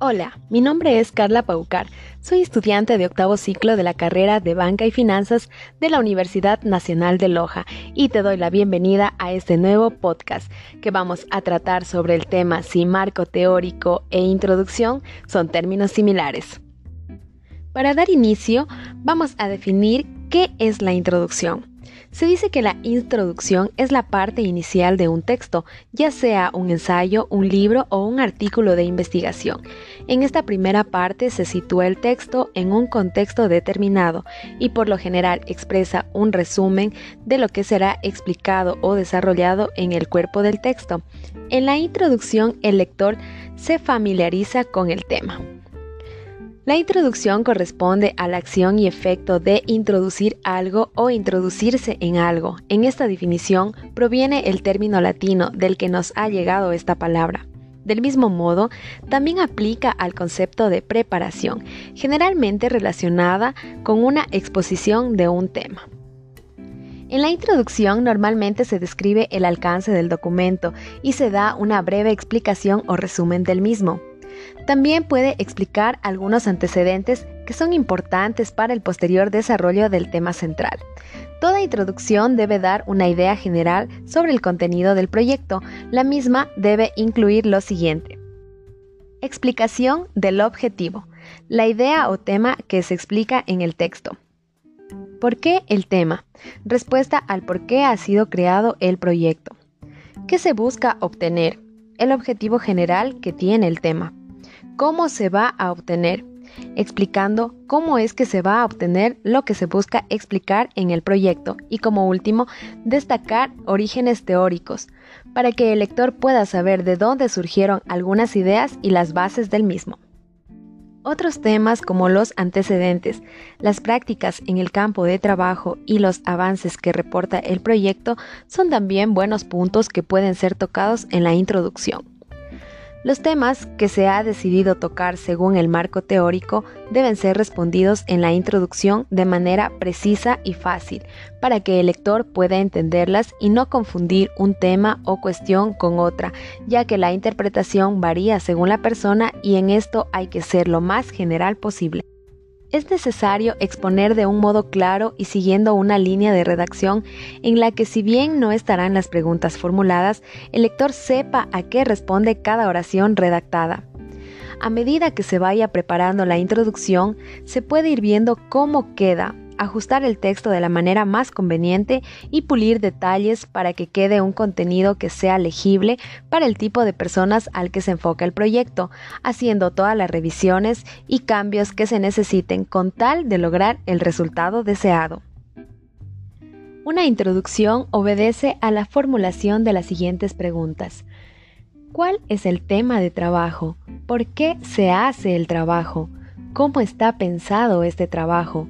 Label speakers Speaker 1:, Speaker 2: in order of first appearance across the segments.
Speaker 1: Hola, mi nombre es Carla Paucar. Soy estudiante de octavo ciclo de la carrera de Banca y Finanzas de la Universidad Nacional de Loja y te doy la bienvenida a este nuevo podcast que vamos a tratar sobre el tema si marco teórico e introducción son términos similares. Para dar inicio, vamos a definir qué es la introducción. Se dice que la introducción es la parte inicial de un texto, ya sea un ensayo, un libro o un artículo de investigación. En esta primera parte se sitúa el texto en un contexto determinado y por lo general expresa un resumen de lo que será explicado o desarrollado en el cuerpo del texto. En la introducción el lector se familiariza con el tema. La introducción corresponde a la acción y efecto de introducir algo o introducirse en algo. En esta definición proviene el término latino del que nos ha llegado esta palabra. Del mismo modo, también aplica al concepto de preparación, generalmente relacionada con una exposición de un tema. En la introducción normalmente se describe el alcance del documento y se da una breve explicación o resumen del mismo. También puede explicar algunos antecedentes que son importantes para el posterior desarrollo del tema central. Toda introducción debe dar una idea general sobre el contenido del proyecto. La misma debe incluir lo siguiente. Explicación del objetivo. La idea o tema que se explica en el texto. ¿Por qué el tema? Respuesta al por qué ha sido creado el proyecto. ¿Qué se busca obtener? El objetivo general que tiene el tema cómo se va a obtener, explicando cómo es que se va a obtener lo que se busca explicar en el proyecto y como último, destacar orígenes teóricos, para que el lector pueda saber de dónde surgieron algunas ideas y las bases del mismo. Otros temas como los antecedentes, las prácticas en el campo de trabajo y los avances que reporta el proyecto son también buenos puntos que pueden ser tocados en la introducción. Los temas que se ha decidido tocar según el marco teórico deben ser respondidos en la introducción de manera precisa y fácil, para que el lector pueda entenderlas y no confundir un tema o cuestión con otra, ya que la interpretación varía según la persona y en esto hay que ser lo más general posible. Es necesario exponer de un modo claro y siguiendo una línea de redacción en la que si bien no estarán las preguntas formuladas, el lector sepa a qué responde cada oración redactada. A medida que se vaya preparando la introducción, se puede ir viendo cómo queda, ajustar el texto de la manera más conveniente y pulir detalles para que quede un contenido que sea legible para el tipo de personas al que se enfoca el proyecto, haciendo todas las revisiones y cambios que se necesiten con tal de lograr el resultado deseado. Una introducción obedece a la formulación de las siguientes preguntas. ¿Cuál es el tema de trabajo? ¿Por qué se hace el trabajo? ¿Cómo está pensado este trabajo?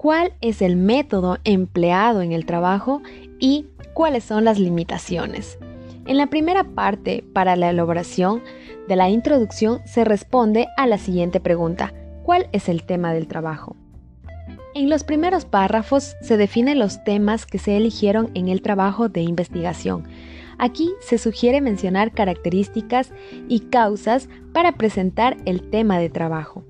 Speaker 1: Cuál es el método empleado en el trabajo y cuáles son las limitaciones. En la primera parte, para la elaboración de la introducción, se responde a la siguiente pregunta. ¿Cuál es el tema del trabajo? En los primeros párrafos se definen los temas que se eligieron en el trabajo de investigación. Aquí se sugiere mencionar características y causas para presentar el tema de trabajo.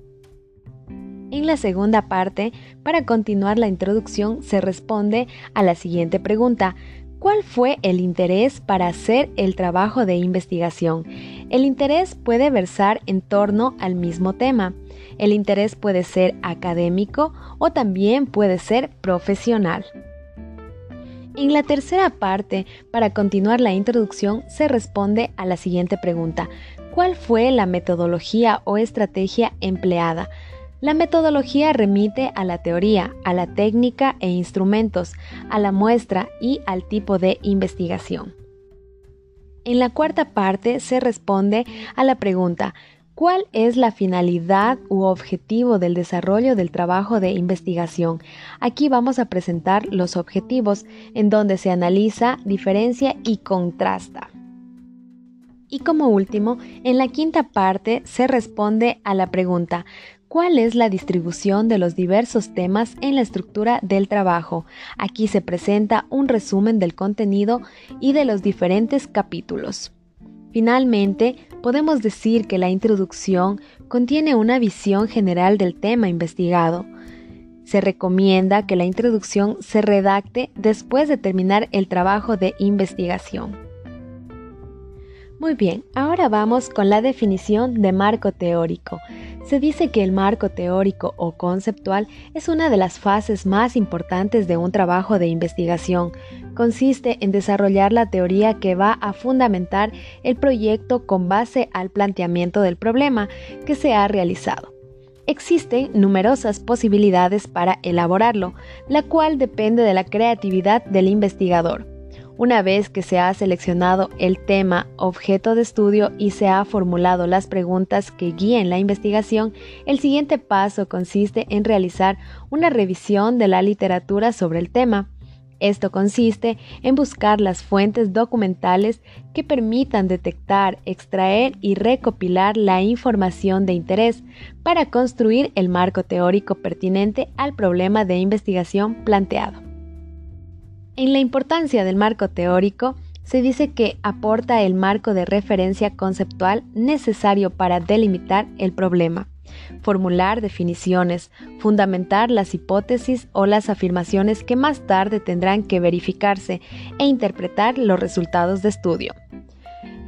Speaker 1: En la segunda parte, para continuar la introducción, se responde a la siguiente pregunta. ¿Cuál fue el interés para hacer el trabajo de investigación? El interés puede versar en torno al mismo tema. El interés puede ser académico o también puede ser profesional. En la tercera parte, para continuar la introducción, se responde a la siguiente pregunta. ¿Cuál fue la metodología o estrategia empleada? La metodología remite a la teoría, a la técnica e instrumentos, a la muestra y al tipo de investigación. En la cuarta parte se responde a la pregunta ¿Cuál es la finalidad u objetivo del desarrollo del trabajo de investigación? Aquí vamos a presentar los objetivos en donde se analiza, diferencia y contrasta. Y como último, en la quinta parte se responde a la pregunta ¿Cuál es la distribución de los diversos temas en la estructura del trabajo? Aquí se presenta un resumen del contenido y de los diferentes capítulos. Finalmente, podemos decir que la introducción contiene una visión general del tema investigado. Se recomienda que la introducción se redacte después de terminar el trabajo de investigación. Muy bien, ahora vamos con la definición de marco teórico. Se dice que el marco teórico o conceptual es una de las fases más importantes de un trabajo de investigación. Consiste en desarrollar la teoría que va a fundamentar el proyecto con base al planteamiento del problema que se ha realizado. Existen numerosas posibilidades para elaborarlo, la cual depende de la creatividad del investigador. Una vez que se ha seleccionado el tema objeto de estudio y se ha formulado las preguntas que guíen la investigación, el siguiente paso consiste en realizar una revisión de la literatura sobre el tema. Esto consiste en buscar las fuentes documentales que permitan detectar, extraer y recopilar la información de interés para construir el marco teórico pertinente al problema de investigación planteado. En la importancia del marco teórico, se dice que aporta el marco de referencia conceptual necesario para delimitar el problema, formular definiciones, fundamentar las hipótesis o las afirmaciones que más tarde tendrán que verificarse e interpretar los resultados de estudio.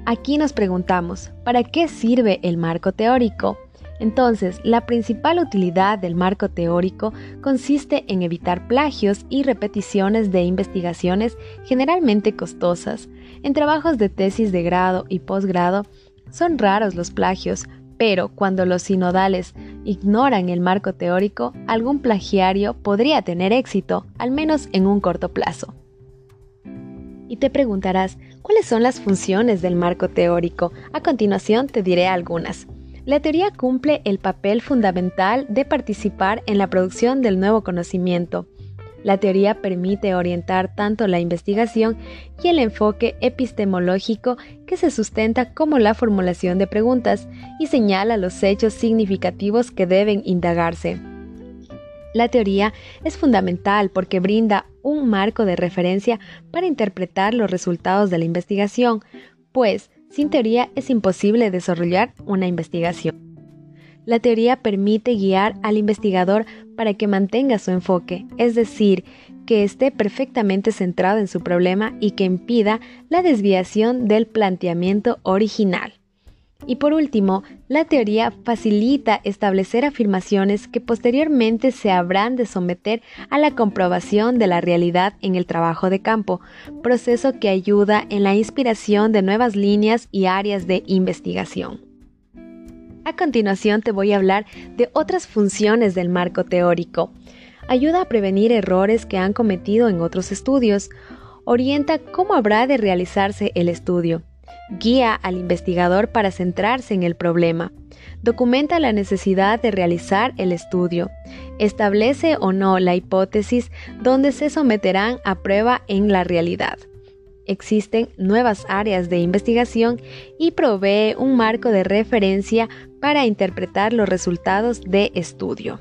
Speaker 1: Aquí nos preguntamos, ¿para qué sirve el marco teórico? Entonces, la principal utilidad del marco teórico consiste en evitar plagios y repeticiones de investigaciones generalmente costosas. En trabajos de tesis de grado y posgrado son raros los plagios, pero cuando los sinodales ignoran el marco teórico, algún plagiario podría tener éxito, al menos en un corto plazo. Y te preguntarás, ¿cuáles son las funciones del marco teórico? A continuación te diré algunas. La teoría cumple el papel fundamental de participar en la producción del nuevo conocimiento. La teoría permite orientar tanto la investigación y el enfoque epistemológico que se sustenta como la formulación de preguntas y señala los hechos significativos que deben indagarse. La teoría es fundamental porque brinda un marco de referencia para interpretar los resultados de la investigación, pues sin teoría es imposible desarrollar una investigación. La teoría permite guiar al investigador para que mantenga su enfoque, es decir, que esté perfectamente centrado en su problema y que impida la desviación del planteamiento original. Y por último, la teoría facilita establecer afirmaciones que posteriormente se habrán de someter a la comprobación de la realidad en el trabajo de campo, proceso que ayuda en la inspiración de nuevas líneas y áreas de investigación. A continuación te voy a hablar de otras funciones del marco teórico. Ayuda a prevenir errores que han cometido en otros estudios. Orienta cómo habrá de realizarse el estudio guía al investigador para centrarse en el problema, documenta la necesidad de realizar el estudio, establece o no la hipótesis donde se someterán a prueba en la realidad. Existen nuevas áreas de investigación y provee un marco de referencia para interpretar los resultados de estudio.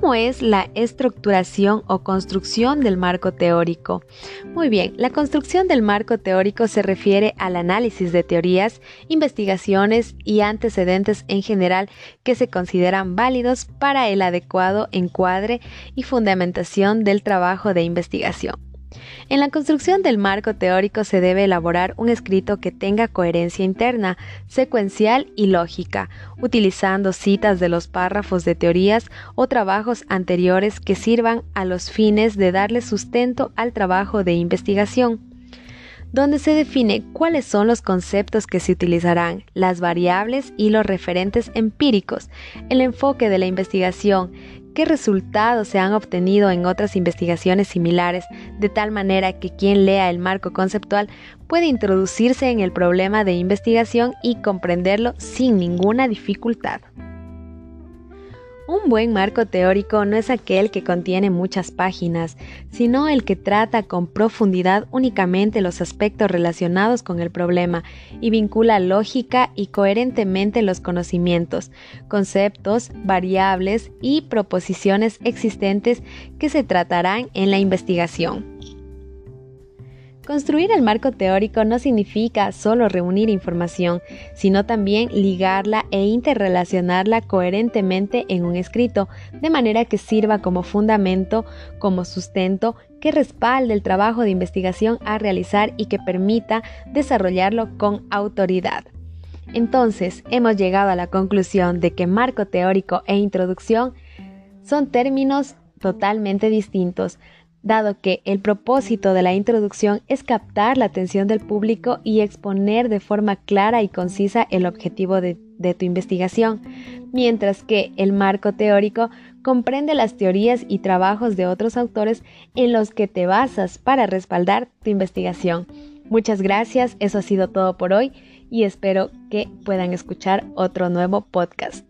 Speaker 1: ¿Cómo es la estructuración o construcción del marco teórico? Muy bien, la construcción del marco teórico se refiere al análisis de teorías, investigaciones y antecedentes en general que se consideran válidos para el adecuado encuadre y fundamentación del trabajo de investigación. En la construcción del marco teórico se debe elaborar un escrito que tenga coherencia interna, secuencial y lógica, utilizando citas de los párrafos de teorías o trabajos anteriores que sirvan a los fines de darle sustento al trabajo de investigación donde se define cuáles son los conceptos que se utilizarán, las variables y los referentes empíricos, el enfoque de la investigación, qué resultados se han obtenido en otras investigaciones similares, de tal manera que quien lea el marco conceptual puede introducirse en el problema de investigación y comprenderlo sin ninguna dificultad. Un buen marco teórico no es aquel que contiene muchas páginas, sino el que trata con profundidad únicamente los aspectos relacionados con el problema y vincula lógica y coherentemente los conocimientos, conceptos, variables y proposiciones existentes que se tratarán en la investigación. Construir el marco teórico no significa solo reunir información, sino también ligarla e interrelacionarla coherentemente en un escrito, de manera que sirva como fundamento, como sustento, que respalde el trabajo de investigación a realizar y que permita desarrollarlo con autoridad. Entonces, hemos llegado a la conclusión de que marco teórico e introducción son términos totalmente distintos, dado que el propósito de la introducción es captar la atención del público y exponer de forma clara y concisa el objetivo de, tu investigación, mientras que el marco teórico comprende las teorías y trabajos de otros autores en los que te basas para respaldar tu investigación. Muchas gracias, eso ha sido todo por hoy y espero que puedan escuchar otro nuevo podcast.